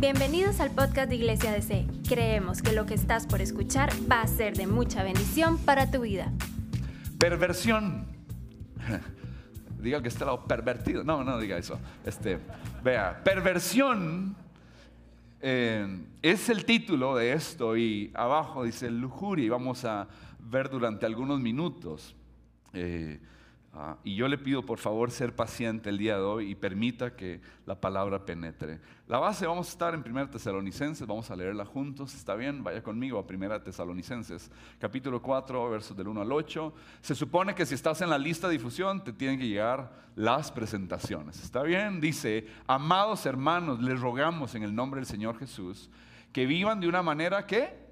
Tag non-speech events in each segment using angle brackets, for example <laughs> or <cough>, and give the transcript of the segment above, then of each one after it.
Bienvenidos al podcast de Iglesia DC. Creemos que lo que estás por escuchar va a ser de mucha bendición para tu vida. Perversión. <laughs> Diga que está lado pervertido. No, no diga eso. Este, vea, perversión eh, es el título de esto y abajo dice lujuria y vamos a ver durante algunos minutos. Eh, Ah, y yo le pido por favor ser paciente el día de hoy y permita que la palabra penetre. La base vamos a estar en 1 Tesalonicenses, vamos a leerla juntos, ¿está bien? Vaya conmigo a 1 Tesalonicenses, capítulo 4, versos del 1 al 8. Se supone que si estás en la lista de difusión te tienen que llegar las presentaciones, ¿está bien? Dice, amados hermanos, les rogamos en el nombre del Señor Jesús que vivan de una manera que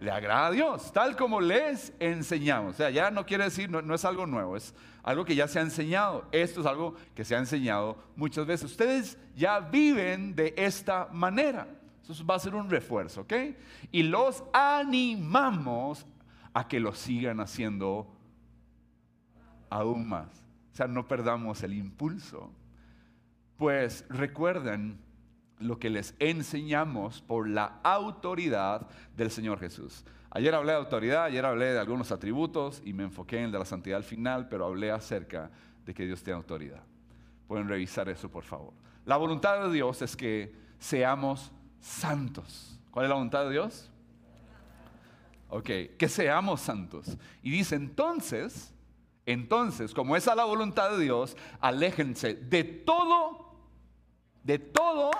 le agrada a Dios, tal como les enseñamos. O sea, ya no quiere decir, no, es algo nuevo, es algo que ya se ha enseñado. Esto es algo que se ha enseñado muchas veces. Ustedes ya viven de esta manera. Eso va a ser un refuerzo, ¿ok? Y los animamos a que lo sigan haciendo aún más. O sea, no perdamos el impulso. Pues recuerden lo que les enseñamos por la autoridad del Señor Jesús. Ayer hablé de autoridad, ayer hablé de algunos atributos y me enfoqué en el de la santidad al final, pero hablé acerca de que Dios tiene autoridad. Pueden revisar eso, por favor. La voluntad de Dios es que seamos santos. ¿Cuál es la voluntad de Dios? Ok, que seamos santos. Y dice entonces, entonces, como es a la voluntad de Dios, aléjense de todo, de todo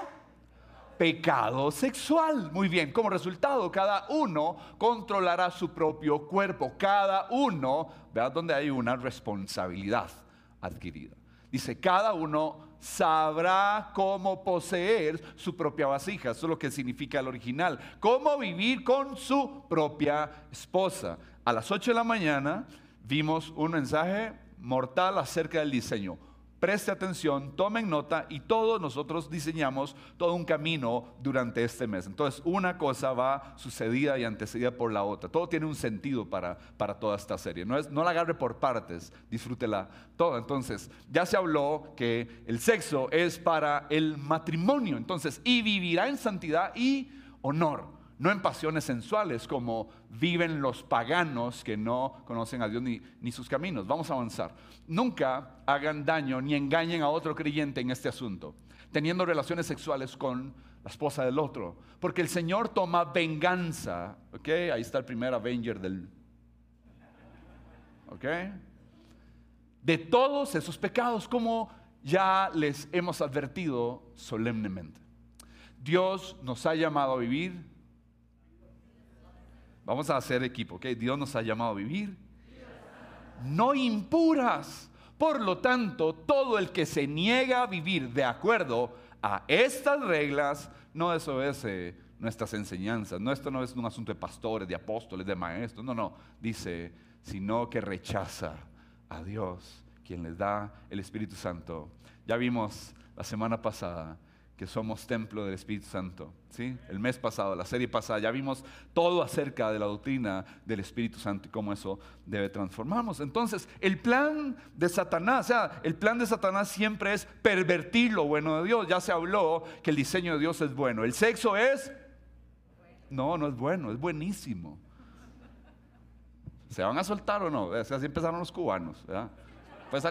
pecado sexual. Muy bien, como resultado, cada uno controlará su propio cuerpo. Cada uno, vean donde hay una responsabilidad adquirida. Dice, cada uno sabrá cómo poseer su propia vasija. Eso es lo que significa el original. Cómo vivir con su propia esposa. A las 8 de la mañana vimos un mensaje mortal acerca del diseño Preste atención, tomen nota y todos nosotros diseñamos todo un camino durante este mes. Entonces, una cosa va sucedida y antecedida por la otra. Todo tiene un sentido para, para toda esta serie. No, es, no la agarre por partes, disfrútela toda. Entonces, ya se habló que el sexo es para el matrimonio. Entonces, y vivirá en santidad y honor no en pasiones sensuales como viven los paganos que no conocen a Dios ni, sus caminos. Vamos a avanzar. Nunca hagan daño ni engañen a otro creyente en este asunto, teniendo relaciones sexuales con la esposa del otro, porque el Señor toma venganza. ¿Ok? Ahí está el primer Avenger del... ¿Ok? De todos esos pecados, como ya les hemos advertido solemnemente. Dios nos ha llamado a vivir Vamos a hacer equipo, ¿ok? Dios nos ha llamado a vivir. No impuras. Por lo tanto, todo el que se niega a vivir de acuerdo a estas reglas no desobedece nuestras enseñanzas. Esto no es un asunto de pastores, de apóstoles, de maestros. No, no. Dice, sino que rechaza a Dios, quien les da el Espíritu Santo. Ya vimos la semana pasada que somos templo del Espíritu Santo. ¿sí? El mes pasado, la serie pasada, ya vimos todo acerca de la doctrina del Espíritu Santo y cómo eso debe transformarnos. Entonces, el plan de Satanás, o sea, el plan de Satanás siempre es pervertir lo bueno de Dios. Ya se habló que el diseño de Dios es bueno. El sexo es... No, no es bueno, es buenísimo. ¿Se van a soltar o no? Así empezaron los cubanos. Pues,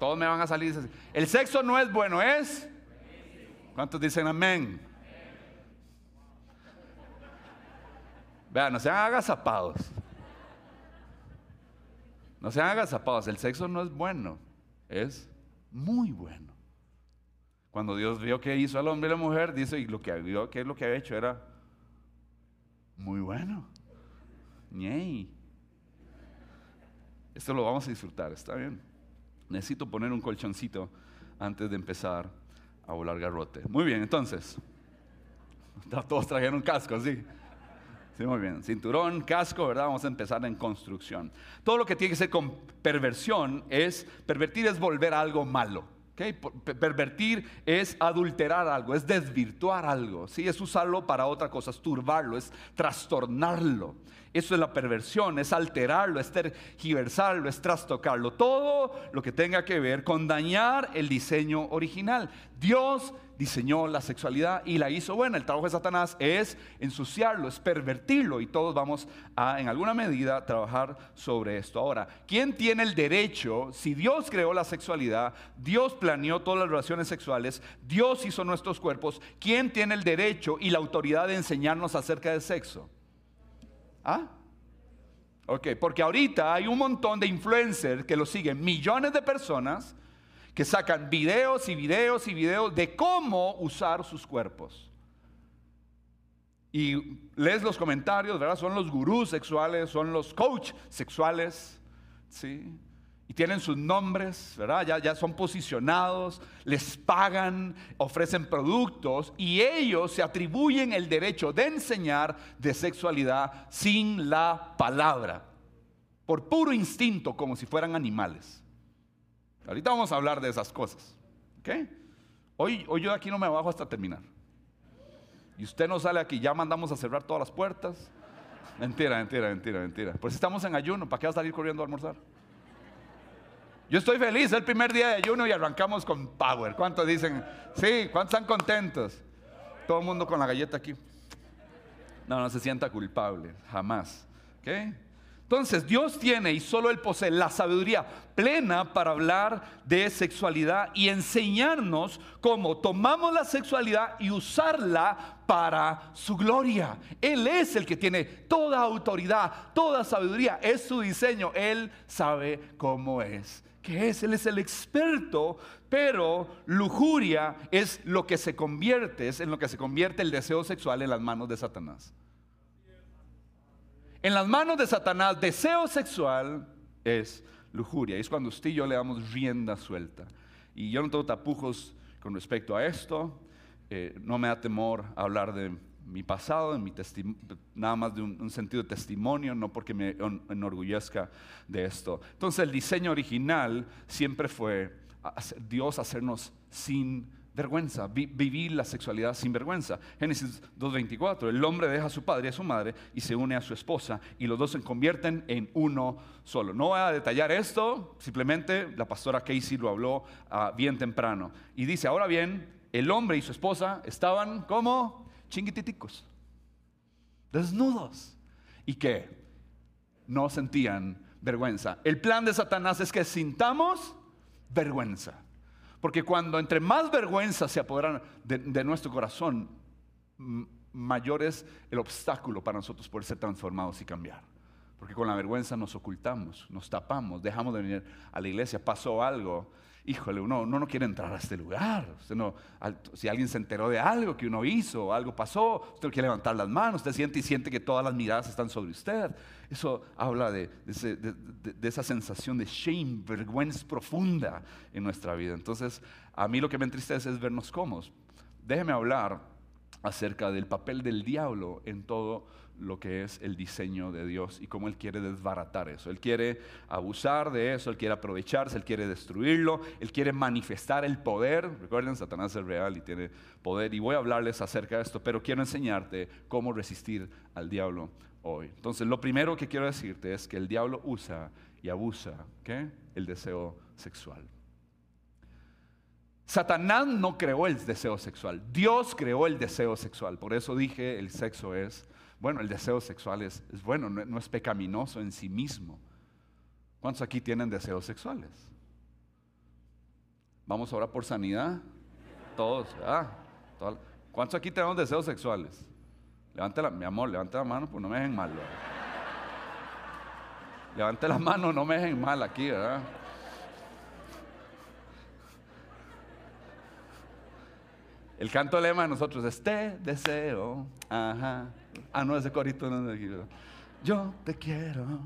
todos me van a salir. El sexo no es bueno, es ¿Cuántos dicen amén? Vean, no sean agazapados. No sean agazapados. El sexo no es bueno, es muy bueno. Cuando Dios vio que hizo al hombre y la mujer, dice, y lo que vio que lo que había hecho era muy bueno. Ñey. Esto lo vamos a disfrutar, ¿está bien? Necesito poner un colchoncito antes de empezar a volar garrote. Muy bien, entonces. Todos trajeron casco, ¿sí? Sí, muy bien. Cinturón, casco, ¿verdad? Vamos a empezar en construcción. Todo lo que tiene que ser con perversión es, pervertir es volver a algo malo. Pervertir es adulterar algo, es desvirtuar algo, ¿sí? es usarlo para otra cosa, es turbarlo, es trastornarlo. Eso es la perversión, es alterarlo, es tergiversarlo, es trastocarlo. Todo lo que tenga que ver con dañar el diseño original. Dios diseñó la sexualidad y la hizo buena. El trabajo de Satanás es ensuciarlo, es pervertirlo y todos vamos a, en alguna medida, trabajar sobre esto. Ahora, ¿quién tiene el derecho? Si Dios creó la sexualidad, Dios planeó todas las relaciones sexuales, Dios hizo nuestros cuerpos, ¿quién tiene el derecho y la autoridad de enseñarnos acerca del sexo? ¿Ah? Ok, porque ahorita hay un montón de influencers que lo siguen, millones de personas que sacan videos y videos y videos de cómo usar sus cuerpos. Y lees los comentarios, ¿verdad? Son los gurús sexuales, son los coach sexuales, ¿sí? Y tienen sus nombres, ¿verdad? Ya, ya son posicionados, les pagan, ofrecen productos y ellos se atribuyen el derecho de enseñar de sexualidad sin la palabra, por puro instinto, como si fueran animales. Ahorita vamos a hablar de esas cosas. ¿Ok? Hoy, hoy yo de aquí no me bajo hasta terminar. Y usted no sale aquí, ya mandamos a cerrar todas las puertas. Mentira, mentira, mentira, mentira. Pues estamos en ayuno, ¿para qué vas a salir corriendo a almorzar? Yo estoy feliz, es el primer día de ayuno y arrancamos con power. ¿Cuántos dicen? Sí, ¿cuántos están contentos? Todo el mundo con la galleta aquí. No, no se sienta culpable, jamás. ¿Ok? Entonces Dios tiene y solo Él posee la sabiduría plena para hablar de sexualidad y enseñarnos cómo tomamos la sexualidad y usarla para su gloria. Él es el que tiene toda autoridad, toda sabiduría, es su diseño, Él sabe cómo es. ¿Qué es? Él es el experto, pero lujuria es lo que se convierte, es en lo que se convierte el deseo sexual en las manos de Satanás. En las manos de Satanás, deseo sexual es lujuria. es cuando usted y yo le damos rienda suelta. Y yo no tengo tapujos con respecto a esto. Eh, no me da temor hablar de mi pasado, de mi nada más de un, sentido de testimonio, no porque me enorgullezca de esto. Entonces el diseño original siempre fue Dios hacernos sin vergüenza, vivir la sexualidad sin vergüenza. Génesis 2.24, el hombre deja a su padre y a su madre y se une a su esposa y los dos se convierten en uno solo. No voy a detallar esto, simplemente la pastora Casey lo habló ah, bien temprano. Y dice, ahora bien, el hombre y su esposa estaban como chinguititicos, desnudos. ¿Y que No sentían vergüenza. El plan de Satanás es que sintamos vergüenza. Porque cuando entre más vergüenza se apoderan de, nuestro corazón, mayor es el obstáculo para nosotros poder ser transformados y cambiar. Porque con la vergüenza nos ocultamos, nos tapamos, dejamos de venir a la iglesia, pasó algo híjole, uno, no quiere entrar a este lugar. si alguien se enteró de algo que uno hizo, algo pasó, usted quiere levantar las manos, usted siente y siente que todas las miradas están sobre usted. Eso habla de, esa sensación de shame, vergüenza profunda en nuestra vida. Entonces, a mí lo que me entristece es vernos cómodos. Déjeme hablar acerca del papel del diablo en todo lo que es el diseño de Dios y cómo Él quiere desbaratar eso. Él quiere abusar de eso, Él quiere aprovecharse, Él quiere destruirlo, Él quiere manifestar el poder. Recuerden, Satanás es real y tiene poder. Y voy a hablarles acerca de esto, pero quiero enseñarte cómo resistir al diablo hoy. Entonces, lo primero que quiero decirte es que el diablo usa y abusa el deseo sexual. Satanás no creó el deseo sexual, Dios creó el deseo sexual. Por eso dije, el sexo es bueno, el deseo sexual es, bueno, no, es pecaminoso en sí mismo. ¿Cuántos aquí tienen deseos sexuales? Vamos ahora por sanidad. Todos, ah, ¿Cuántos aquí tenemos deseos sexuales? Levante la, mi amor, levante la mano, pues no me dejen mal. Levante la mano, no me dejen mal aquí, ¿verdad? El canto lema de nosotros es te deseo. Ajá. Ah, no, ese corito no es de aquí. Yo te quiero.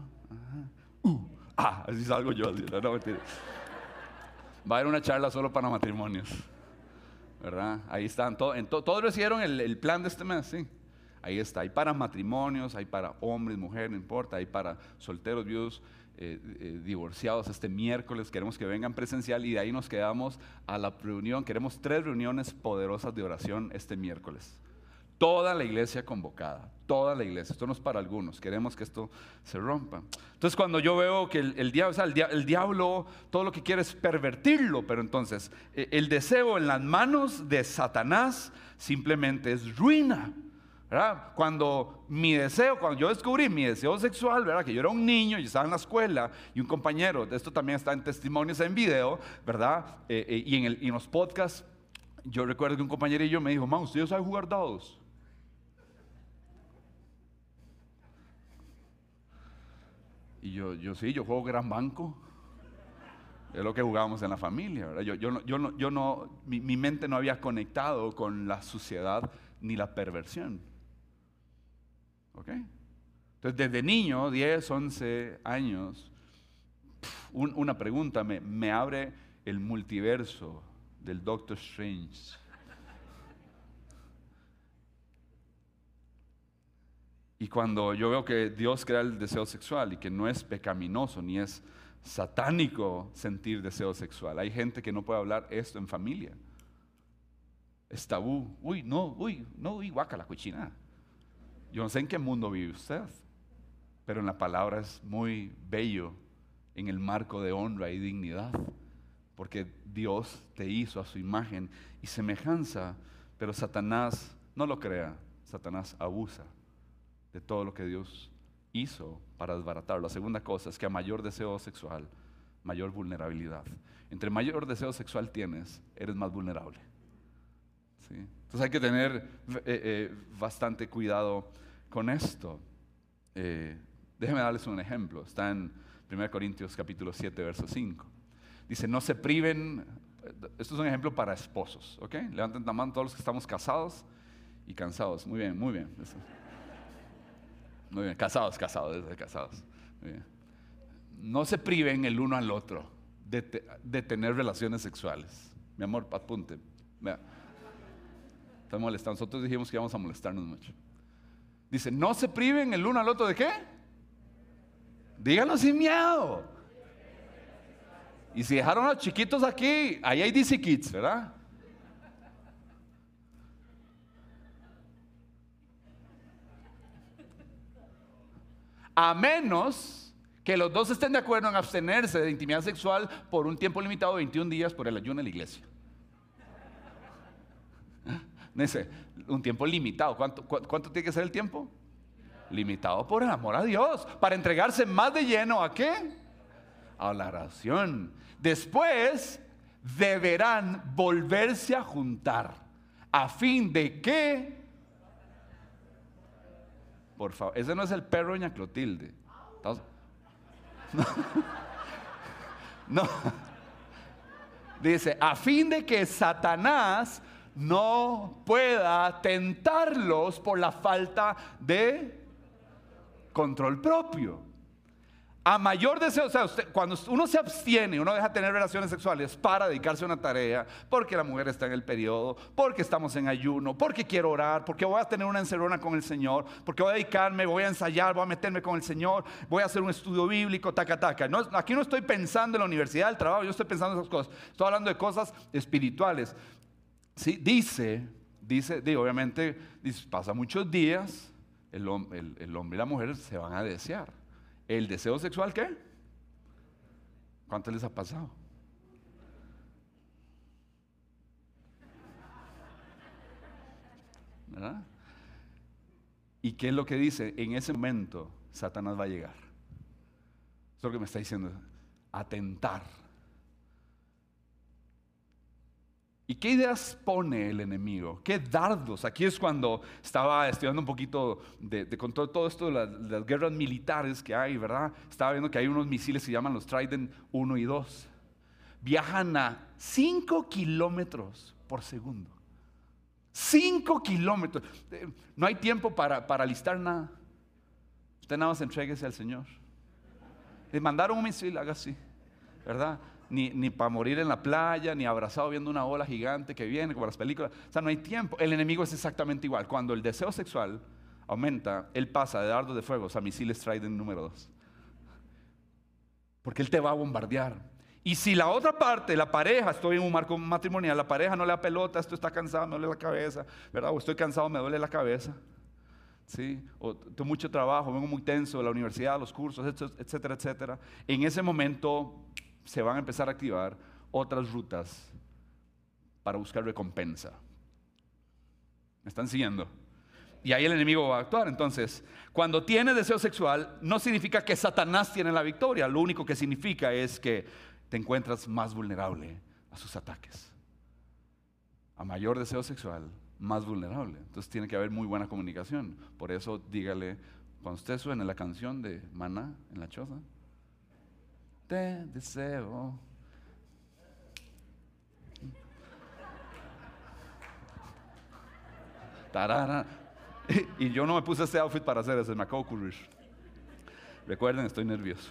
Uh, ah, así salgo yo. No, mentira. Va a haber una charla solo para matrimonios. ¿Verdad? Ahí están. Todo, todos recibieron el, el, plan de este mes, sí. Ahí está. Hay para matrimonios, hay para hombres, mujeres, no importa. Hay para solteros, viudos, eh, eh, divorciados este miércoles. Queremos que vengan presencial y de ahí nos quedamos a la reunión. Queremos tres reuniones poderosas de oración este miércoles toda la iglesia convocada, toda la iglesia. Esto no es para algunos, queremos que esto se rompa. Entonces cuando yo veo que el, diablo, diablo, todo lo que quiere es pervertirlo, pero entonces eh, el deseo en las manos de Satanás simplemente es ruina. Cuando mi deseo, cuando yo descubrí mi deseo sexual, ¿verdad? Que yo era un niño y estaba en la escuela y un compañero, esto también está en testimonios en video, ¿verdad? Eh, eh, y, en los podcasts, yo recuerdo que un compañero y yo me dijo, man, ¿usted sabe jugar dados? Y yo, yo sí, yo juego gran banco. Es lo que jugábamos en la familia. Yo, yo, no, yo, no, yo no mi, mi mente no había conectado con la suciedad ni la perversión. Entonces, desde niño, 10, 11 años, una pregunta me abre el multiverso del Doctor Strange. Y cuando yo veo que Dios crea el deseo sexual y que no es pecaminoso ni es satánico sentir deseo sexual, hay gente que no puede hablar esto en familia. Es tabú. Uy, no, uy, no, uy, guaca la cochina. Yo no sé en qué mundo vive usted, pero en la palabra es muy bello en el marco de honra y dignidad, porque Dios te hizo a su imagen y semejanza, pero Satanás no lo crea, Satanás abusa de todo lo que Dios hizo para desbaratarlo. La segunda cosa es que a mayor deseo sexual, mayor vulnerabilidad. Entre mayor deseo sexual tienes, eres más vulnerable. Entonces hay que tener eh, eh, bastante cuidado con esto. Eh, déjenme darles un ejemplo. Está en 1 Corintios capítulo 7, verso 5. Dice, no se priven, esto es un ejemplo para esposos, ¿ok? Levanten la mano todos los que estamos casados y cansados. Muy bien, muy bien. Muy bien, casados, casados, casados. No se priven el uno al otro de, tener relaciones sexuales. Mi amor, apunte. Vea. Está molestando. Nosotros dijimos que íbamos a molestarnos mucho. Dice, no se priven el uno al otro de qué? Díganlo sin miedo. Y si dejaron a los chiquitos aquí, ahí hay DC Kids, ¿verdad? A menos que los dos estén de acuerdo en abstenerse de intimidad sexual por un tiempo limitado, 21 días, por el ayuno en la iglesia. Dice, un tiempo limitado. ¿Cuánto, ¿Cuánto tiene que ser el tiempo? Limitado por el amor a Dios. Para entregarse más de lleno a qué? A la oración. Después deberán volverse a juntar. ¿A fin de qué? Por favor, ese no es el perro doña Clotilde. <laughs> No. no. <laughs> Dice, a fin de que Satanás no pueda tentarlos por la falta de control propio. A mayor deseo, o sea, cuando uno se abstiene, uno deja de tener relaciones sexuales para dedicarse a una tarea, porque la mujer está en el periodo, porque estamos en ayuno, porque quiero orar, porque voy a tener una encerrona con el Señor, porque voy a dedicarme, voy a ensayar, voy a meterme con el Señor, voy a hacer un estudio bíblico, taca, taca. No, aquí no estoy pensando en la universidad, el trabajo, yo estoy pensando en esas cosas. Estoy hablando de cosas espirituales. ¿Sí? Dice, dice, digo, obviamente, pasa muchos días, el hombre y la mujer se van a desear. ¿El deseo sexual qué? ¿Cuánto les ha pasado? ¿Verdad? ¿Y qué es lo que dice? En ese momento Satanás va a llegar. Eso es lo que me está diciendo. Atentar ¿Y qué ideas pone el enemigo? ¿Qué dardos? Aquí es cuando estaba estudiando un poquito de, con todo, esto de, las guerras militares que hay, ¿verdad? Estaba viendo que hay unos misiles que se llaman los Trident 1 y 2. Viajan a 5 kilómetros por segundo. 5 kilómetros. Eh, no hay tiempo para, listar nada. Usted nada más entréguese al Señor. Le mandaron un misil, haga así, ¿verdad? Ni, para morir en la playa, ni abrazado viendo una ola gigante que viene, como las películas. O sea, no hay tiempo. El enemigo es exactamente igual. Cuando el deseo sexual aumenta, él pasa de dardos de fuego a misiles Trident número 2. Porque él te va a bombardear. Y si la otra parte, la pareja, estoy en un marco matrimonial, la pareja no le da pelota, esto está cansado, me duele la cabeza, ¿verdad? O estoy cansado, me duele la cabeza. ¿Sí? O tengo mucho trabajo, vengo muy tenso de la universidad, los cursos, etcétera, etcétera. En ese momento se van a empezar a activar otras rutas para buscar recompensa. ¿Me están siguiendo? Y ahí el enemigo va a actuar. Entonces, cuando tiene deseo sexual, no significa que Satanás tiene la victoria. Lo único que significa es que te encuentras más vulnerable a sus ataques. A mayor deseo sexual, más vulnerable. Entonces tiene que haber muy buena comunicación. Por eso dígale, cuando usted suene la canción de Maná en la choza, te deseo. Tarara. Y yo no me puse este outfit para hacer eso, me acabo de. Recuerden, estoy nervioso.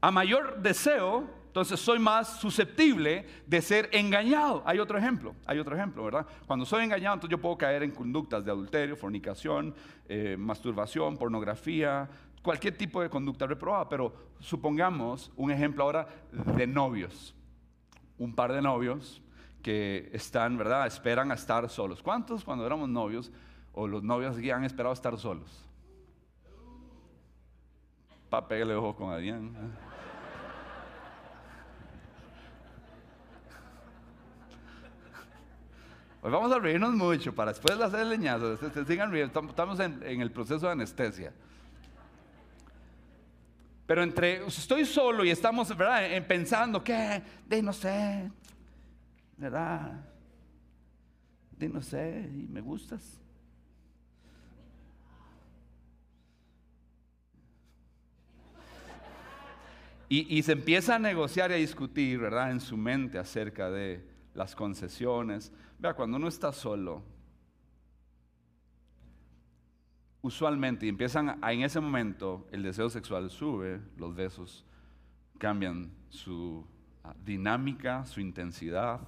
A mayor deseo, entonces soy más susceptible de ser engañado. Hay otro ejemplo, hay otro ejemplo, ¿verdad? Cuando soy engañado, entonces yo puedo caer en conductas de adulterio, fornicación, eh, masturbación, pornografía, cualquier tipo de conducta reprobada. Pero supongamos un ejemplo ahora de novios un par de novios que están, ¿verdad? Esperan a estar solos. ¿Cuántos cuando éramos novios o los novios aquí han esperado a estar solos? Pa, pégale ojo con Adrián. Hoy vamos a reírnos mucho para después de hacer el leñazo. Sigan Estamos en, el proceso de anestesia. Pero entre, estoy solo y estamos, ¿verdad? Pensando que, de no sé, ¿verdad? De no sé, y me gustas. Y, se empieza a negociar y a discutir, ¿verdad? En su mente acerca de las concesiones. Vea, cuando uno está solo, usualmente, empiezan a, en ese momento, el deseo sexual sube, los besos cambian su ah, dinámica, su intensidad,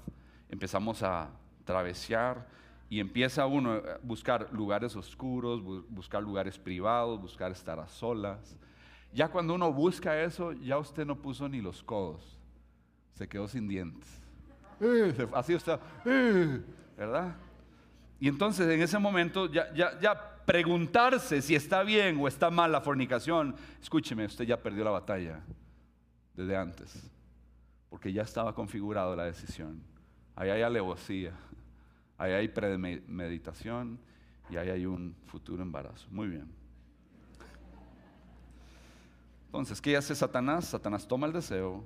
empezamos a travesear y empieza uno a buscar lugares oscuros, buscar lugares privados, buscar estar a solas. Ya cuando uno busca eso, ya usted no puso ni los codos, se quedó sin dientes. Eh, así está, eh, ¿verdad? Y entonces en ese momento ya, ya, ya preguntarse si está bien o está mal la fornicación, escúcheme, usted ya perdió la batalla desde antes, porque ya estaba configurado la decisión. Ahí hay alevosía, ahí hay premeditación y ahí hay un futuro embarazo. Muy bien. Entonces, ¿qué hace Satanás? Satanás toma el deseo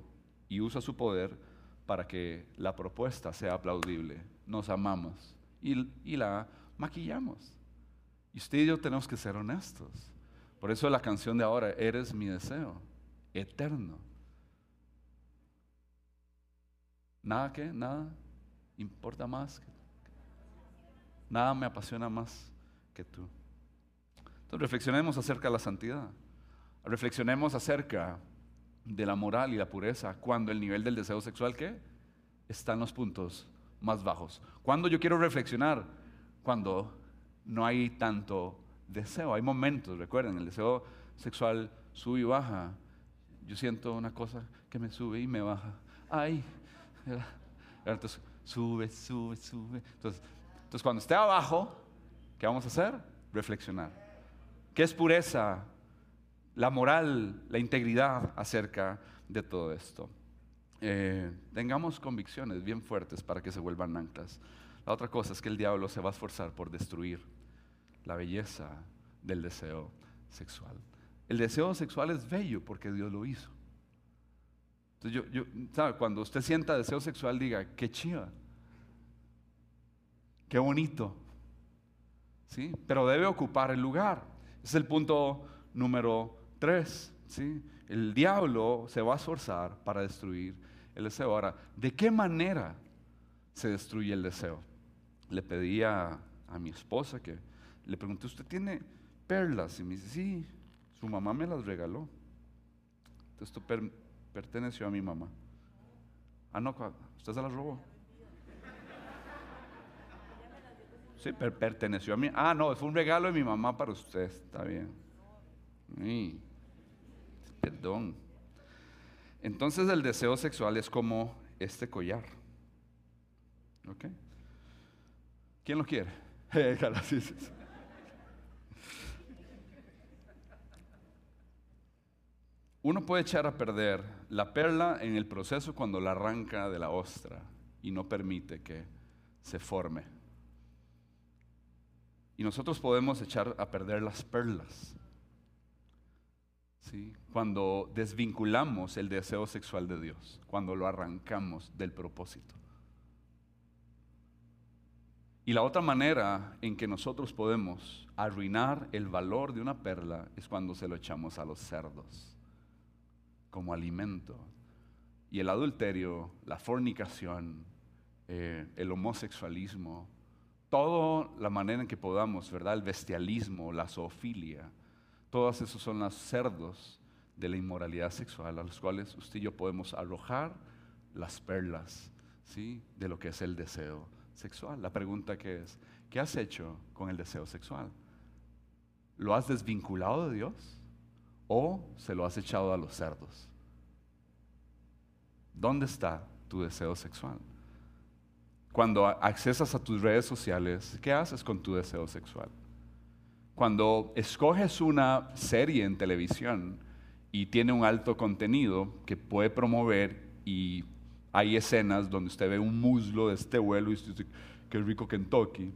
y usa su poder para que la propuesta sea aplaudible. Nos amamos y, la maquillamos. Y usted y yo tenemos que ser honestos. Por eso la canción de ahora, eres mi deseo, eterno. Nada que, nada importa más. nada me apasiona más que tú. Entonces reflexionemos acerca de la santidad. Reflexionemos acerca de la moral y la pureza cuando el nivel del deseo sexual ¿qué? está en los puntos más bajos. Cuando yo quiero reflexionar, cuando no hay tanto deseo. Hay momentos, recuerden, el deseo sexual sube y baja. Yo siento una cosa que me sube y me baja. Ay, entonces sube, sube, sube. Entonces, entonces cuando esté abajo, ¿qué vamos a hacer? Reflexionar. ¿Qué es pureza? La moral, la integridad acerca de todo esto. Eh, tengamos convicciones bien fuertes para que se vuelvan anclas. La otra cosa es que el diablo se va a esforzar por destruir la belleza del deseo sexual. El deseo sexual es bello porque Dios lo hizo. Entonces yo. Cuando usted sienta deseo sexual, diga, qué chiva, qué bonito. ¿Sí? Pero debe ocupar el lugar. es el punto número tres. ¿sí? El diablo se va a esforzar para destruir el deseo. Ahora, ¿de qué manera se destruye el deseo? le pedí a, mi esposa que le pregunté, ¿usted tiene perlas? Y me dice, sí, su mamá me las regaló. Esto perteneció a mi mamá. Ah, no, usted se las robó. Sí, perteneció a mí. Ah, no, fue un regalo de mi mamá para usted. Está bien. Perdón. Entonces el deseo sexual es como este collar. ¿Ok? ¿Quién lo quiere? <laughs> Uno puede echar a perder la perla en el proceso cuando la arranca de la ostra y no permite que se forme. Y nosotros podemos echar a perder las perlas ¿sí? cuando desvinculamos el deseo sexual de Dios, cuando lo arrancamos del propósito. Y la otra manera en que nosotros podemos arruinar el valor de una perla es cuando se lo echamos a los cerdos como alimento. Y el adulterio, la fornicación, eh, el homosexualismo, toda la manera en que podamos, ¿verdad? El bestialismo, la zoofilia, todos esos son los cerdos de la inmoralidad sexual a los cuales usted y yo podemos arrojar las perlas, ¿sí? De lo que es el deseo sexual. La pregunta que es, ¿qué has hecho con el deseo sexual? ¿Lo has desvinculado de Dios o se lo has echado a los cerdos? ¿Dónde está tu deseo sexual? Cuando accesas a tus redes sociales, ¿qué haces con tu deseo sexual? Cuando escoges una serie en televisión y tiene un alto contenido que puede promover y hay escenas donde usted ve un muslo de este vuelo y usted dice, qué rico Kentucky,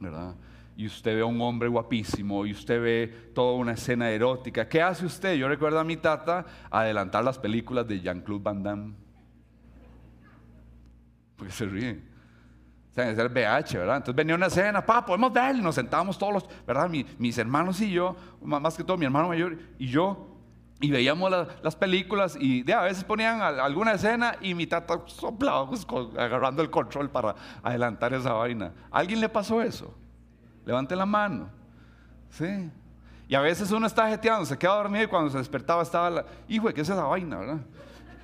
¿verdad? Y usted ve a un hombre guapísimo y usted ve toda una escena erótica. ¿Qué hace usted? Yo recuerdo a mi tata adelantar las películas de Jean-Claude Van Damme porque se ríen. Sea, es el BH, ¿verdad? Entonces venía una escena, pa, podemos ver, nos sentábamos todos los, ¿verdad? mis hermanos y yo, más que todo mi hermano mayor y yo, y veíamos las películas y de, a veces ponían alguna escena y mi tata soplaba pues, agarrando el control para adelantar esa vaina. ¿A alguien le pasó eso? Levante la mano. Sí. Y a veces uno está jeteando, se queda dormido y cuando se despertaba estaba la, hijo, ¿qué es esa vaina, verdad?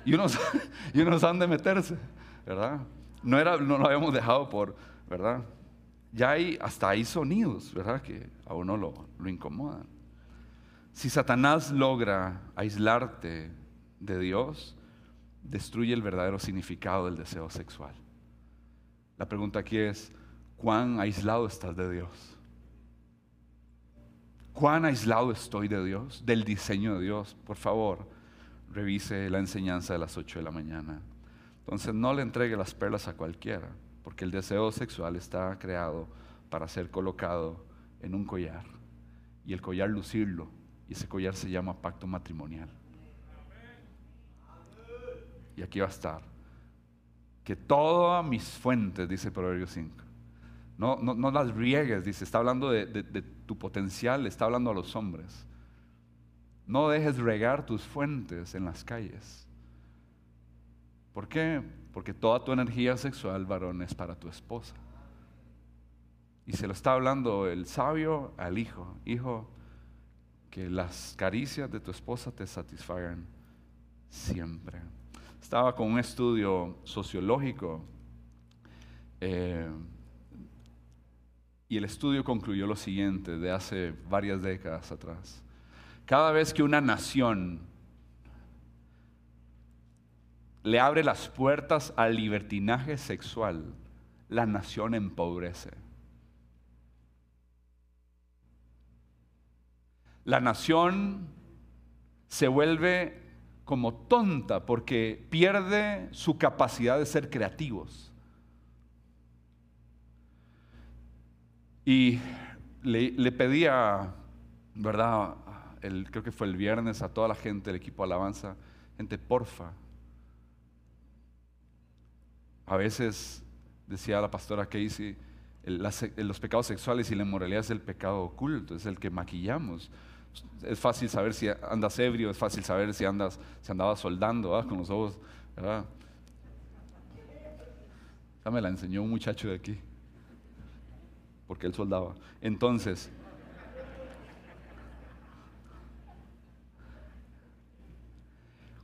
Y uno, <laughs> y uno sabe dónde meterse, ¿verdad? No, era, no lo habíamos dejado por, ¿verdad? Ya hay, hasta hay sonidos, ¿verdad? Que a uno lo, lo incomodan. Si Satanás logra aislarte de Dios, destruye el verdadero significado del deseo sexual. La pregunta aquí es, ¿cuán aislado estás de Dios? ¿Cuán aislado estoy de Dios, del diseño de Dios? Por favor, revise la enseñanza de las 8 de la mañana. Entonces no le entregue las perlas a cualquiera, porque el deseo sexual está creado para ser colocado en un collar y el collar lucirlo, y ese collar se llama pacto matrimonial. Y aquí va a estar. Que todas mis fuentes, dice Proverbio 5, no, no, las riegues, dice, está hablando de, de tu potencial, está hablando a los hombres. No dejes regar tus fuentes en las calles ¿Por qué? Porque toda tu energía sexual, varón, es para tu esposa. Y se lo está hablando el sabio al hijo. Hijo, que las caricias de tu esposa te satisfagan siempre. Estaba con un estudio sociológico eh, y el estudio concluyó lo siguiente de hace varias décadas atrás. Cada vez que una nación le abre las puertas al libertinaje sexual, la nación empobrece. La nación se vuelve como tonta porque pierde su capacidad de ser creativos. Y le, pedía, ¿verdad? creo que fue el viernes a toda la gente del equipo Alabanza, gente, porfa, a veces, decía la pastora Casey, los pecados sexuales y la inmoralidad es el pecado oculto, es el que maquillamos. Es fácil saber si andas ebrio, es fácil saber si andas, si andabas soldando con los ojos, ¿verdad? Esa me la enseñó un muchacho de aquí, porque él soldaba. Entonces,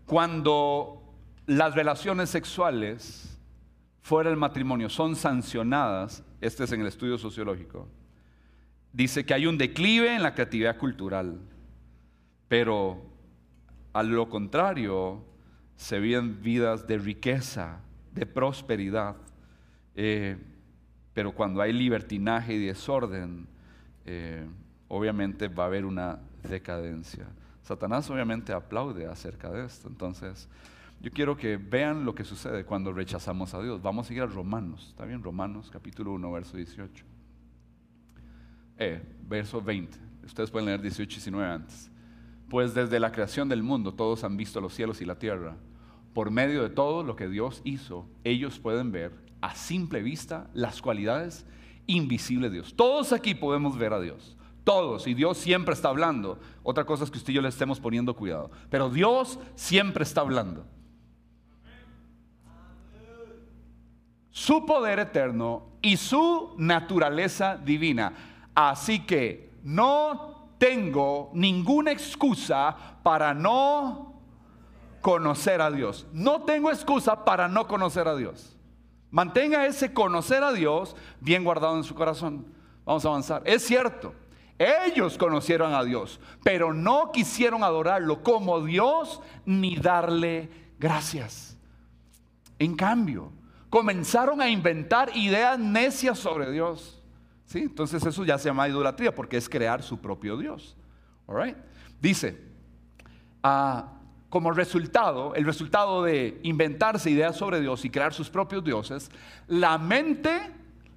cuando las relaciones sexuales fuera del matrimonio son sancionadas, este es en el estudio sociológico, dice que hay un declive en la creatividad cultural, pero a lo contrario se viven vidas de riqueza, de prosperidad. Eh, pero cuando hay libertinaje y desorden, eh, obviamente va a haber una decadencia. Satanás obviamente aplaude acerca de esto. Entonces, yo quiero que vean lo que sucede cuando rechazamos a Dios. Vamos a ir a Romanos, ¿está bien? Romanos capítulo 1, verso 18. Eh, verso 20. Ustedes pueden leer 18 y 19 antes. Pues desde la creación del mundo todos han visto los cielos y la tierra. Por medio de todo lo que Dios hizo, ellos pueden ver a simple vista las cualidades invisibles de Dios. Todos aquí podemos ver a Dios. Todos. Y Dios siempre está hablando. Otra cosa es que usted y yo le estemos poniendo cuidado. Pero Dios siempre está hablando. Su poder eterno y su naturaleza divina. Así que no tengo ninguna excusa para no conocer a Dios. No tengo excusa para no conocer a Dios. Mantenga ese conocer a Dios bien guardado en su corazón. Vamos a avanzar. Es cierto, ellos conocieron a Dios, pero no quisieron adorarlo como Dios ni darle gracias. En cambio, comenzaron a inventar ideas necias sobre Dios. ¿Sí? Entonces eso ya se llama idolatría porque es crear su propio Dios. Dice, ah, como resultado, el resultado de inventarse ideas sobre Dios y crear sus propios dioses, la mente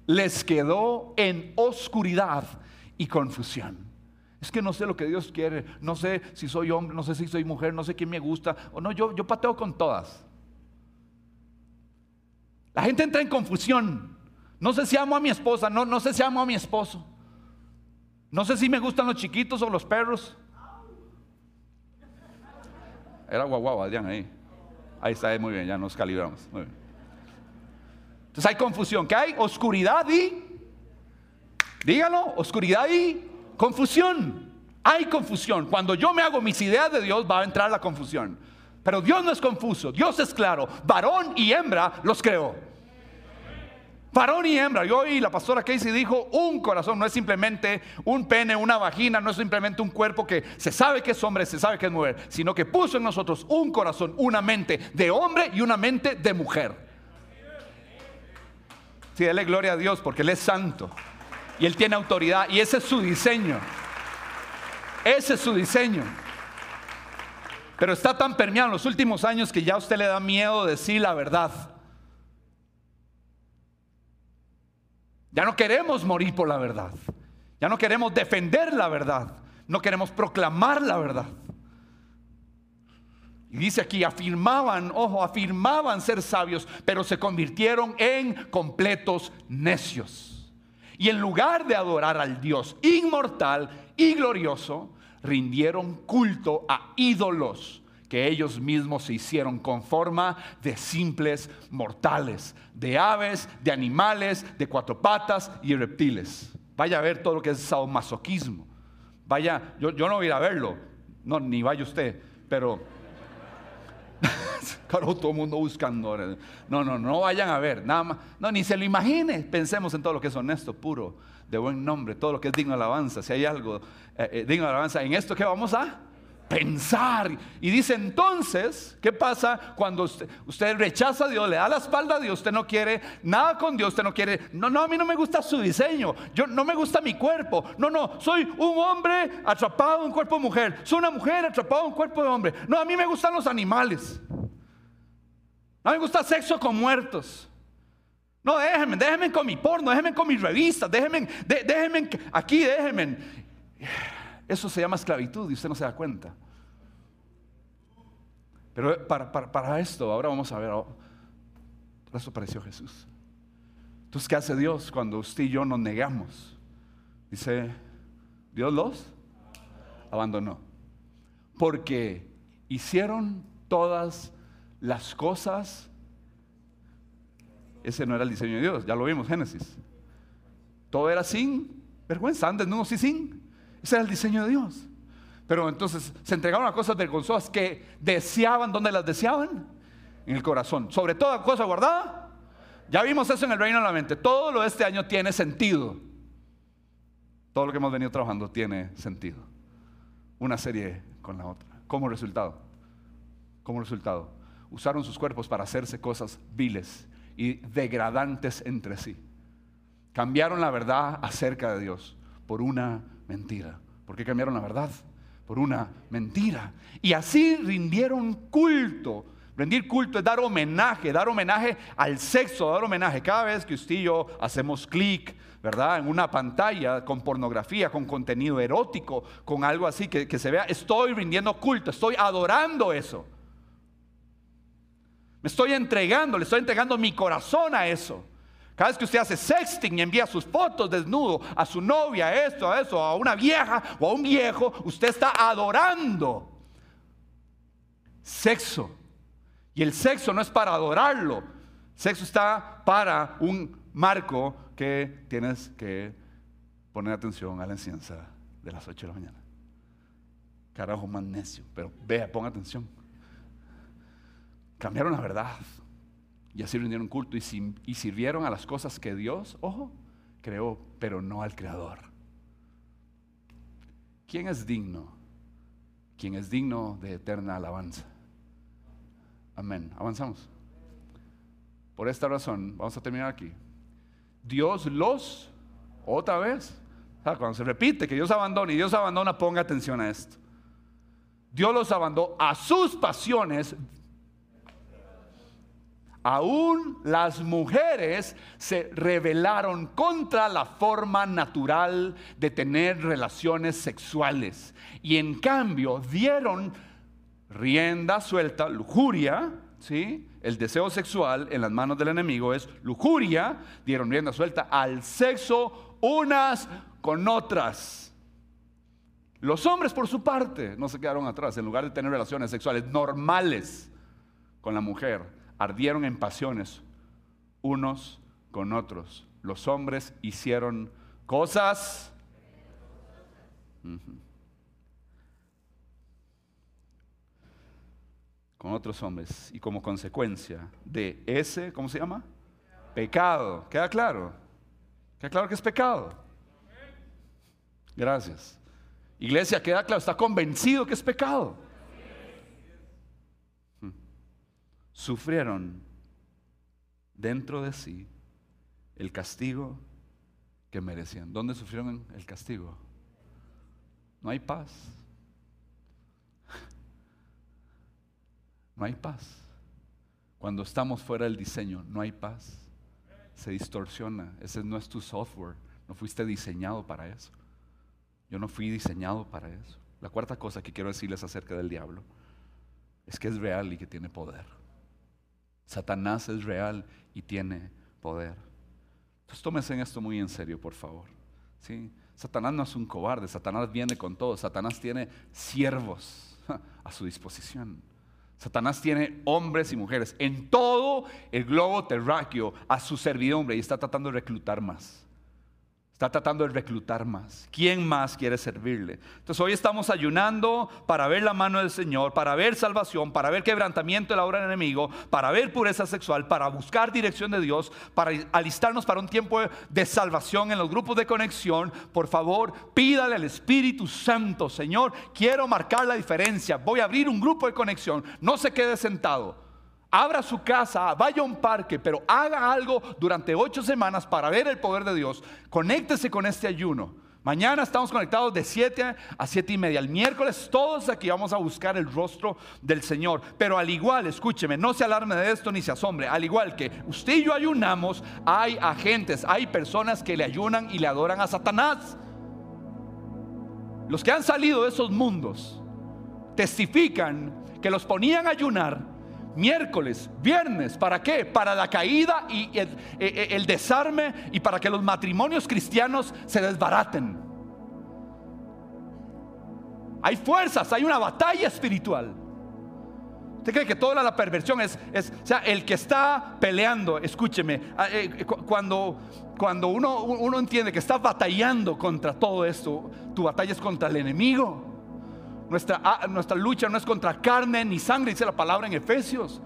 les quedó en oscuridad y confusión. Es que no sé lo que Dios quiere, no sé si soy hombre, no sé si soy mujer, no sé quién me gusta, o no, yo, yo pateo con todas. La gente entra en confusión. No sé si amo a mi esposa, no, no sé si amo a mi esposo. No sé si me gustan los chiquitos o los perros. Era guau Adrián ahí. Ahí está, muy bien, ya nos calibramos. Entonces hay confusión. ¿Qué hay? Oscuridad y Dígalo, oscuridad y confusión. Hay confusión. Cuando yo me hago mis ideas de Dios va a entrar la confusión. Pero Dios no es confuso, Dios es claro. Varón y hembra los creó. Varón y hembra. Yo oí la pastora Casey dijo, un corazón no es simplemente un pene, una vagina, no es simplemente un cuerpo que se sabe que es hombre, se sabe que es mujer, sino que puso en nosotros un corazón, una mente de hombre y una mente de mujer. Sí, dele gloria a Dios porque Él es santo. Y Él tiene autoridad y ese es su diseño. Ese es su diseño. Pero está tan permeado en los últimos años que ya a usted le da miedo decir la verdad. Ya no queremos morir por la verdad. Ya no queremos defender la verdad. No queremos proclamar la verdad. Y dice aquí, afirmaban, ojo, afirmaban ser sabios, pero se convirtieron en completos necios. Y en lugar de adorar al Dios inmortal y glorioso, rindieron culto a ídolos que ellos mismos se hicieron con forma de simples mortales, de aves, de animales, de cuatro patas y reptiles. Vaya a ver todo lo que es sadomasoquismo. Vaya, yo, no voy a ir a verlo, no, ni vaya usted, pero <laughs> Claro, todo el mundo buscando. No, no, no vayan a ver, nada más. No, ni se lo imagine. Pensemos en todo lo que es honesto, puro, de buen nombre, todo lo que es digno de alabanza. Si hay algo eh, eh, digno de alabanza, en esto que vamos a pensar. Y dice entonces, ¿qué pasa cuando usted, rechaza a Dios, le da la espalda a Dios, usted no quiere nada con Dios, usted no quiere, no, no, a mí no me gusta su diseño, yo no me gusta mi cuerpo, no, no, soy un hombre atrapado en un cuerpo de mujer, soy una mujer atrapada en un cuerpo de hombre, no, a mí me gustan los animales, no me gusta sexo con muertos. No, déjenme, déjenme con mi porno, déjenme con mis revistas, déjenme, déjenme aquí, déjenme. Eso se llama esclavitud y usted no se da cuenta. Pero para, esto, ahora vamos a ver, oh, eso apareció Jesús. Entonces, ¿qué hace Dios cuando usted y yo nos negamos? Dice, Dios los abandonó. Porque hicieron todas las cosas. Ese no era el diseño de Dios, ya lo vimos, Génesis. Todo era sin vergüenza, antes no, sí sin. Ese era el diseño de Dios. Pero entonces se entregaron a cosas vergonzosas que deseaban, ¿dónde las deseaban? En el corazón. Sobre toda cosa guardada, Ya vimos eso en el reino de la mente. Todo lo de este año tiene sentido. Todo lo que hemos venido trabajando tiene sentido. Una serie con la otra. Como resultado. Como resultado. Usaron sus cuerpos para hacerse cosas viles y degradantes entre sí. Cambiaron la verdad acerca de Dios por una mentira. ¿Por qué cambiaron la verdad? Por una mentira. Y así rindieron culto Rendir culto es dar homenaje, dar homenaje al sexo, dar homenaje. Cada vez que usted y yo hacemos clic, ¿verdad? En una pantalla con pornografía, con contenido erótico, con algo así que, que se vea, estoy rindiendo culto, estoy adorando eso. Me estoy entregando, le estoy entregando mi corazón a eso. Cada vez que usted hace sexting y envía sus fotos desnudo a su novia, a esto, a eso, a una vieja o a un viejo, usted está adorando sexo. Y el sexo no es para adorarlo. sexo está para un marco que tienes que poner atención a la enseñanza de las 8 de la mañana. Carajo, más necio. Pero vea, ponga atención. Cambiaron la verdad. Y así rindieron culto y, sirvieron a las cosas que Dios, ojo, creó, pero no al Creador. ¿Quién es digno? ¿Quién es digno de eterna alabanza? Amén. Avanzamos. Por esta razón, vamos a terminar aquí. Dios los, otra vez, cuando se repite que Dios abandona y Dios abandona, ponga atención a esto. Dios los abandonó a sus pasiones. Aún las mujeres se rebelaron contra la forma natural de tener relaciones sexuales y en cambio dieron rienda suelta, lujuria, ¿sí? El deseo sexual en las manos del enemigo es lujuria, dieron rienda suelta al sexo unas con otras. Los hombres por su parte no se quedaron atrás, en lugar de tener relaciones sexuales normales con la mujer, ardieron en pasiones unos con otros. Los hombres hicieron cosas con otros hombres y como consecuencia de ese, ¿cómo se llama? Pecado. ¿Queda claro? ¿Queda claro que es pecado? Gracias. Iglesia, queda claro, está convencido que es pecado. Sufrieron dentro de sí el castigo que merecían. ¿Dónde sufrieron el castigo? No hay paz. no hay paz. Cuando estamos fuera del diseño, no hay paz. Se distorsiona. Ese no es tu software. No fuiste diseñado para eso. Yo no fui diseñado para eso. La cuarta cosa que quiero decirles acerca del diablo es que es real y que tiene poder. Satanás es real y tiene poder. Entonces tómense en esto muy en serio, por favor. ¿Sí? Satanás no es un cobarde, Satanás viene con todo, Satanás tiene siervos a su disposición. Satanás tiene hombres y mujeres en todo el globo terráqueo a su servidumbre y está tratando de reclutar más. Está tratando de reclutar más. ¿Quién más quiere servirle? Entonces hoy estamos ayunando para ver la mano del Señor, para ver salvación, para ver quebrantamiento de la obra del enemigo, para ver pureza sexual, para buscar dirección de Dios, para alistarnos para un tiempo de salvación en los grupos de conexión. Por favor, pídale al Espíritu Santo, Señor, quiero marcar la diferencia. Voy a abrir un grupo de conexión. No se quede sentado abra su casa, vaya a un parque, pero haga algo durante ocho semanas para ver el poder de Dios. Conéctese con este ayuno. Mañana estamos conectados de 7 a 7 y media. El miércoles todos aquí vamos a buscar el rostro del Señor. Pero al igual, escúcheme, no se alarme de esto ni se asombre. Al igual que usted y yo ayunamos, hay agentes, hay personas que le ayunan y le adoran a Satanás. Los que han salido de esos mundos testifican que los ponían a ayunar miércoles, viernes, ¿para qué? Para la caída y el, desarme y para que los matrimonios cristianos se desbaraten. Hay fuerzas, hay una batalla espiritual. ¿Usted cree que toda la perversión es, es, o sea, el que está peleando, escúcheme, ah, eh, cuando, cuando uno, uno entiende que está batallando contra todo esto, tu batalla es contra el enemigo. Nuestra, nuestra lucha no es contra carne ni sangre, dice la palabra en Efesios.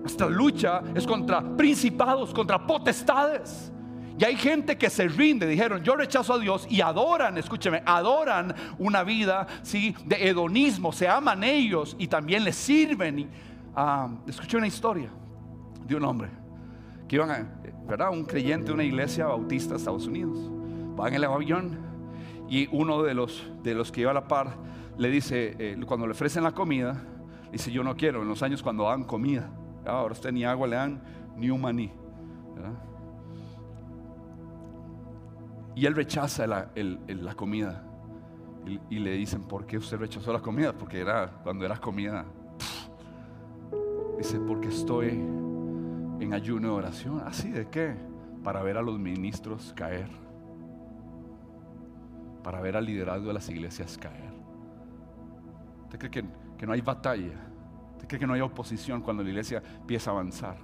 Nuestra lucha es contra principados, contra potestades. Y hay gente que se rinde, dijeron, yo rechazo a Dios y adoran, escúcheme, adoran una vida ¿sí? de hedonismo, se aman ellos y también les sirven. Y, ah, escuché una historia de un hombre que iban a, ¿verdad? Un creyente de una iglesia bautista de Estados Unidos. Va en el avión y uno de los, de los que iba a la par le dice, eh, cuando le ofrecen la comida, dice, yo no quiero, en los años cuando dan comida, ahora usted ni agua le dan, ni un maní. Y él rechaza la, comida. Y, le dicen, ¿por qué usted rechazó la comida? Porque era cuando era comida. Dice, porque estoy en ayuno de oración. ¿Así de qué? Para ver a los ministros caer. Para ver al liderazgo de las iglesias caer. ¿Usted cree que, que no hay batalla? ¿Usted cree que no hay oposición cuando la iglesia empieza a avanzar?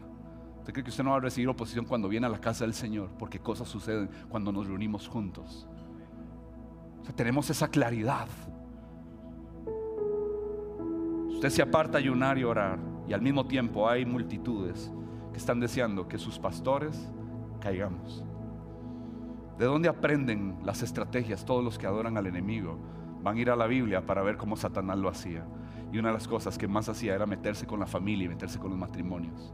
¿Usted cree que usted no va a recibir oposición cuando viene a la casa del Señor? Porque cosas suceden cuando nos reunimos juntos. O sea, tenemos esa claridad. Usted se aparta a ayunar y orar y al mismo tiempo hay multitudes que están deseando que sus pastores caigamos. ¿De dónde aprenden las estrategias todos los que adoran al enemigo? Van a ir a la Biblia para ver cómo Satanás lo hacía. Y una de las cosas que más hacía era meterse con la familia y meterse con los matrimonios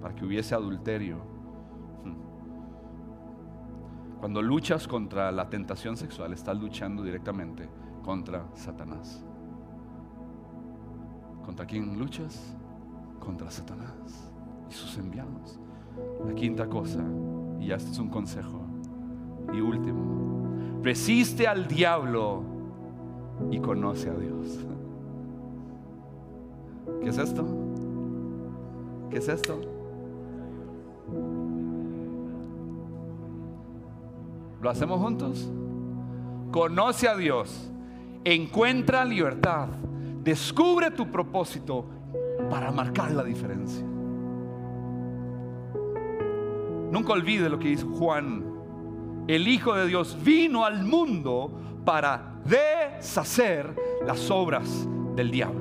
para que hubiese adulterio. Cuando luchas contra la tentación sexual, estás luchando directamente contra Satanás. ¿Contra quién luchas? Contra Satanás y sus enviados. La quinta cosa, y ya este es un consejo, y último, resiste al diablo y conoce a Dios. ¿Qué es esto? ¿Qué es esto? ¿Lo hacemos juntos? Conoce a Dios, encuentra libertad, descubre tu propósito para marcar la diferencia. Nunca olvide lo que dice Juan. El Hijo de Dios vino al mundo para deshacer las obras del diablo.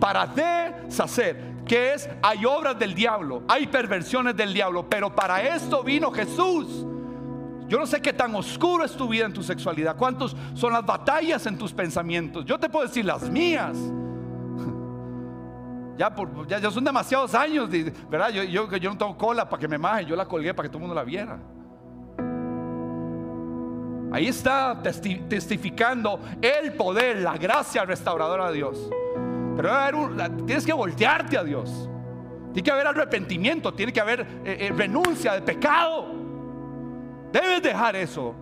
Para deshacer. Que es? Hay obras del diablo, hay perversiones del diablo, pero para esto vino Jesús yo no sé qué tan oscuro es tu vida en tu sexualidad, cuántos son las batallas en tus pensamientos. Yo te puedo decir las mías. <laughs> Ya, por, ya, son demasiados años, ¿verdad? Yo, yo, yo no tengo cola para que me maje, yo la colgué para que todo el mundo la viera. Ahí está testificando el poder, la gracia restauradora de Dios. Pero tienes que voltearte a Dios. Tiene que haber arrepentimiento, tiene que haber eh, eh, renuncia de pecado. Debes dejar eso.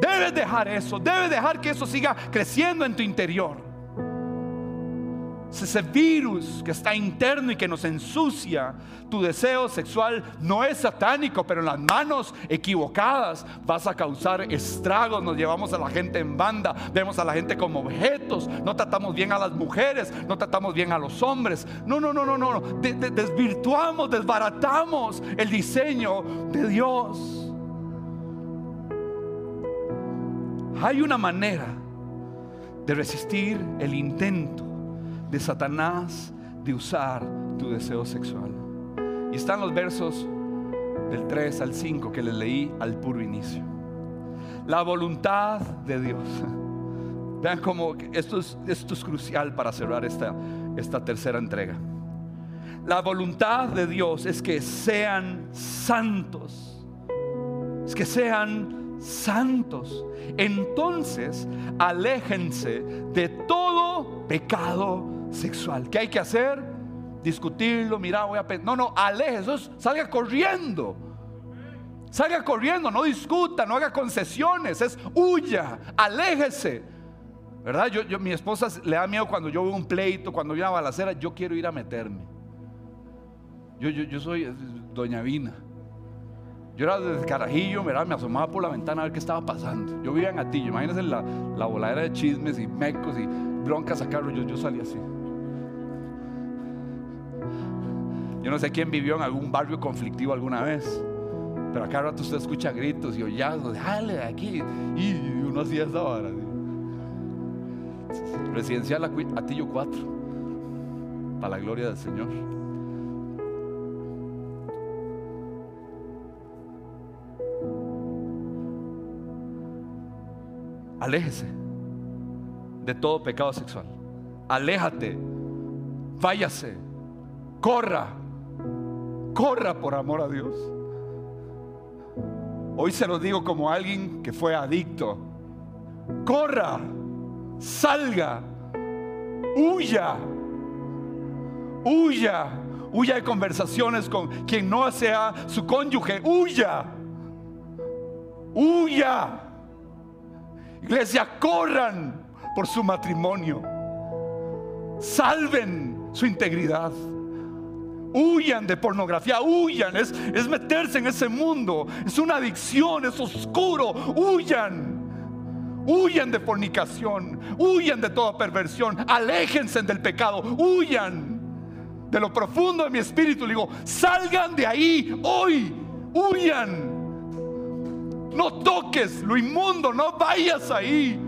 Debes dejar eso. Debes dejar que eso siga creciendo en tu interior. Ese virus que está interno y que nos ensucia, tu deseo sexual no es satánico, pero en las manos equivocadas vas a causar estragos. Nos llevamos a la gente en banda, vemos a la gente como objetos, no tratamos bien a las mujeres, no tratamos bien a los hombres. No, no, no, no, no. desvirtuamos, desbaratamos el diseño de Dios. Hay una manera de resistir el intento de Satanás de usar tu deseo sexual. Y están los versos del 3 al 5 que les leí al puro inicio. La voluntad de Dios. <laughs> Vean cómo esto es, esto es crucial para cerrar esta, esta tercera entrega. La voluntad de Dios es que sean santos. Es que sean santos. Entonces, aléjense de todo pecado sexual. ¿Qué hay que hacer? Discutirlo, mira, voy a... No, no, aleje, salga corriendo. Salga corriendo, no discuta, no haga concesiones, es huya, aléjese. ¿Verdad? Yo, mi esposa le da miedo cuando yo veo un pleito, cuando veo una balacera, yo quiero ir a meterme. Yo, yo, yo soy doña Vina. Yo era desde Carajillo, me asomaba por la ventana a ver qué estaba pasando. Yo vivía en Atillo, imagínense la, la voladera de chismes y mecos y broncas a carro, yo, yo salía así. Yo no sé quién vivió en algún barrio conflictivo alguna vez, pero acá rato usted escucha gritos y hollazos, dale de aquí, y uno hacía esa vara. Residencial Atillo 4. para la gloria del Señor. Aléjese de todo pecado sexual. Aléjate. Váyase. Corra. Corra por amor a Dios. Hoy se lo digo como alguien que fue adicto. Corra. Salga. Huya. Huya. Huya de conversaciones con quien no sea su cónyuge. Huya. Huya. Iglesia, corran por su matrimonio. Salven su integridad. Huyan de pornografía, huyan. Es, es meterse en ese mundo. Es una adicción, es oscuro. Huyan. Huyan de fornicación. Huyan de toda perversión. Aléjense del pecado. Huyan de lo profundo de mi espíritu. Digo, salgan de ahí hoy. Huyan. No toques lo inmundo. No vayas ahí.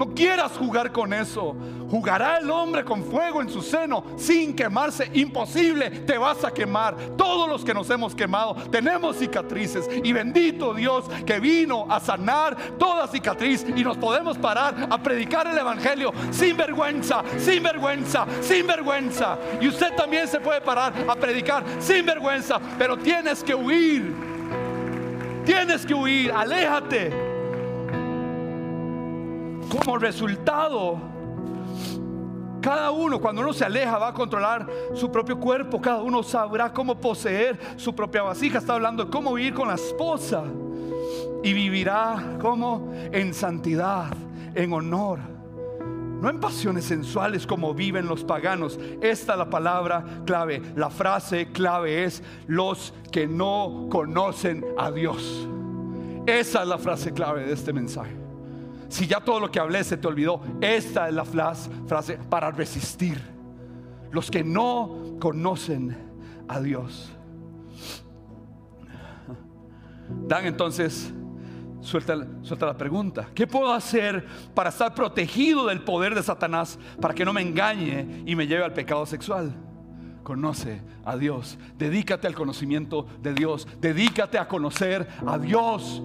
No quieras jugar con eso. Jugará el hombre con fuego en su seno sin quemarse. Imposible, te vas a quemar. Todos los que nos hemos quemado tenemos cicatrices. Y bendito Dios que vino a sanar toda cicatriz. Y nos podemos parar a predicar el Evangelio sin vergüenza, sin vergüenza, sin vergüenza. Y usted también se puede parar a predicar sin vergüenza. Pero tienes que huir. Tienes que huir. Aléjate como resultado, cada uno cuando uno se aleja va a controlar su propio cuerpo, cada uno sabrá cómo poseer su propia vasija. Está hablando de cómo vivir con la esposa y vivirá como en santidad, en honor. No en pasiones sensuales como viven los paganos. Esta es la palabra clave. La frase clave es los que no conocen a Dios. Esa es la frase clave de este mensaje. Si ya todo lo que hablé se te olvidó, esta es la frase para resistir. Los que no conocen a Dios. Dan entonces, suelta, la pregunta. ¿Qué puedo hacer para estar protegido del poder de Satanás para que no me engañe y me lleve al pecado sexual? Conoce a Dios. Dedícate al conocimiento de Dios. Dedícate a conocer a Dios.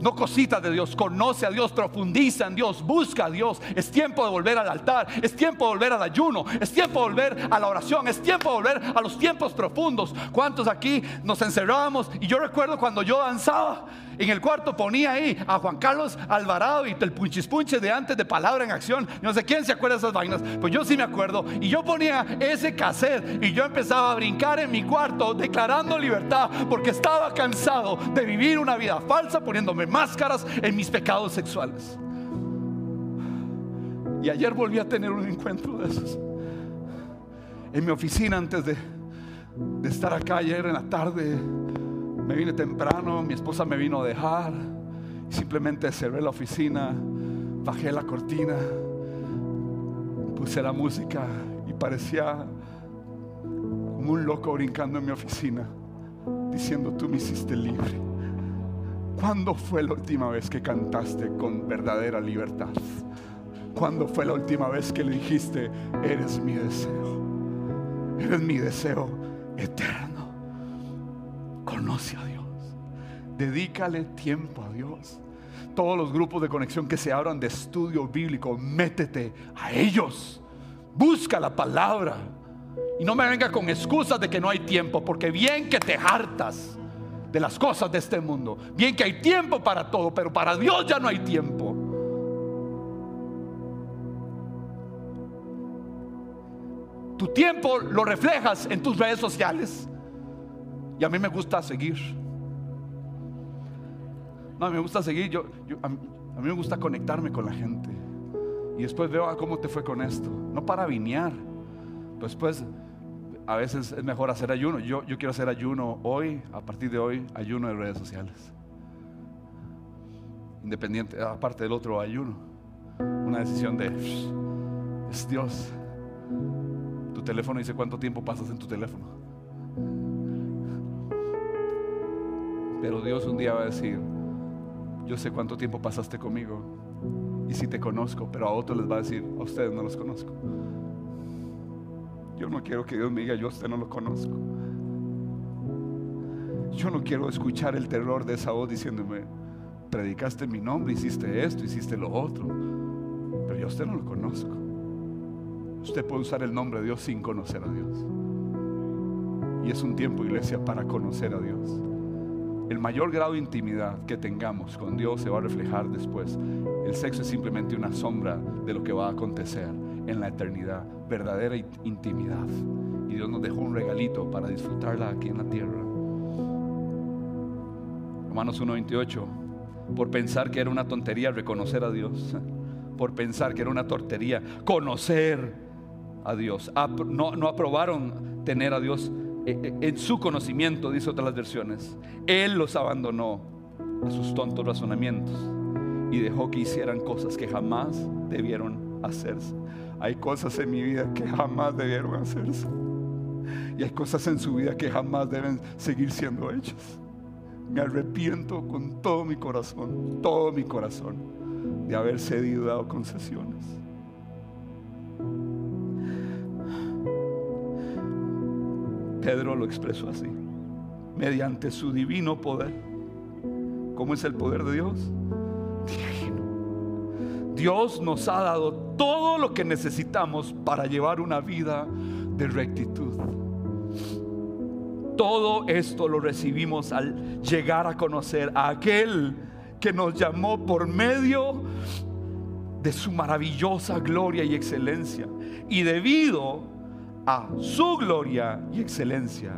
No cositas de Dios, conoce a Dios, profundiza en Dios, busca a Dios. Es tiempo de volver al altar, es tiempo de volver al ayuno, es tiempo de volver a la oración, es tiempo de volver a los tiempos profundos. ¿Cuántos aquí nos encerrábamos? Y yo recuerdo cuando yo danzaba en el cuarto ponía ahí a Juan Carlos Alvarado y el punchispunche de antes de Palabra en Acción. No sé quién se acuerda de esas vainas. Pues yo sí me acuerdo. Y yo ponía ese cassette y yo empezaba a brincar en mi cuarto declarando libertad porque estaba cansado de vivir una vida falsa poniéndome máscaras en mis pecados sexuales. Y ayer volví a tener un encuentro de esos. En mi oficina antes de, de estar acá ayer en la tarde me vine temprano, mi esposa me vino a dejar. Y simplemente cerré la oficina, bajé la cortina, puse la música y parecía como un loco brincando en mi oficina, diciendo, tú me hiciste libre. ¿Cuándo fue la última vez que cantaste con verdadera libertad? ¿Cuándo fue la última vez que le dijiste, eres mi deseo? Eres mi deseo eterno. Conoce a Dios. Dedícale tiempo a Dios. Todos los grupos de conexión que se abran de estudio bíblico, métete a ellos. Busca la palabra. Y no me venga con excusas de que no hay tiempo, porque bien que te hartas de las cosas de este mundo. Bien que hay tiempo para todo, pero para Dios ya no hay tiempo. Tu tiempo lo reflejas en tus redes sociales. Y a mí me gusta seguir. No, me gusta seguir. Yo, a, mí, me gusta conectarme con la gente. Y después veo ah, cómo te fue con esto. No para vinear. Después, a veces es mejor hacer ayuno. Yo, yo quiero hacer ayuno hoy, a partir de hoy, ayuno de redes sociales. Independiente, aparte del otro ayuno. Una decisión de, es Dios. Tu teléfono dice cuánto tiempo pasas en tu teléfono. Pero Dios un día va a decir, yo sé cuánto tiempo pasaste conmigo y si te conozco, pero a otros les va a decir, a ustedes no los conozco. Yo no quiero que Dios me diga, yo usted no lo conozco. Yo no quiero escuchar el terror de esa voz diciéndome, predicaste mi nombre, hiciste esto, hiciste lo otro, pero yo usted no lo conozco. Usted puede usar el nombre de Dios sin conocer a Dios. Y es un tiempo, iglesia, para conocer a Dios. El mayor grado de intimidad que tengamos con Dios se va a reflejar después. El sexo es simplemente una sombra de lo que va a acontecer en la eternidad, verdadera intimidad. Y Dios nos dejó un regalito para disfrutarla aquí en la tierra. Romanos 1.28, por pensar que era una tontería reconocer a Dios, <laughs> por pensar que era una tontería conocer a Dios. No, no aprobaron tener a Dios eh, eh, en su conocimiento, dice otras versiones. Él los abandonó a sus tontos razonamientos y dejó que hicieran cosas que jamás debieron hacerse. Hay cosas en mi vida que jamás debieron hacerse. Y hay cosas en su vida que jamás deben seguir siendo hechas. Me arrepiento con todo mi corazón, todo mi corazón, de haber cedido dado concesiones. Pedro lo expresó así, mediante su divino poder. ¿Cómo es el poder de Dios? Divino. Dios nos ha dado todo lo que necesitamos para llevar una vida de rectitud. Todo esto lo recibimos al llegar a conocer a aquel que nos llamó por medio de su maravillosa gloria y excelencia. Y debido a su gloria y excelencia,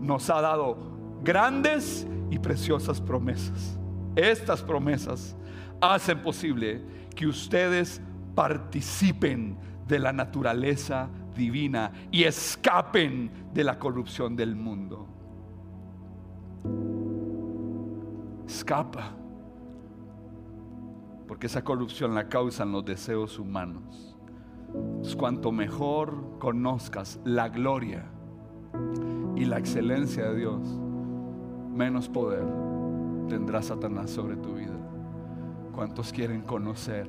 nos ha dado grandes y preciosas promesas. Estas promesas hacen posible que ustedes participen de la naturaleza divina y escapen de la corrupción del mundo. Escapa. Porque esa corrupción la causan los deseos humanos cuanto mejor conozcas la gloria y la excelencia de Dios, menos poder tendrá Satanás sobre tu vida. ¿Cuántos quieren conocer